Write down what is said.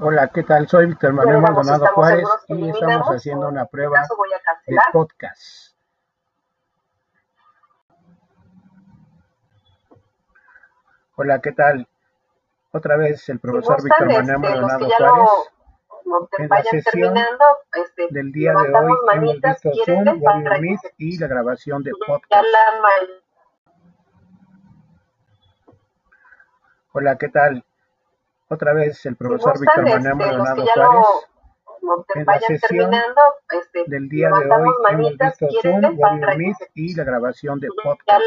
Hola, ¿qué tal? Soy Víctor Manuel Bueno, Maldonado Juárez y estamos haciendo una prueba de podcast. Hola, ¿qué tal? Otra vez el profesor Víctor Manuel este, Maldonado Juárez. lo, En la sesión este, Del día de hoy hemos visto ¿quieren Zoom, que Meet y la grabación de podcast. Hola, ¿qué tal? Otra vez el profesor Víctor este, Manuel los Maldonado lo, te En la sesión este, Del día de hoy hemos visto ¿quieren Zoom, Meet y la grabación de podcast.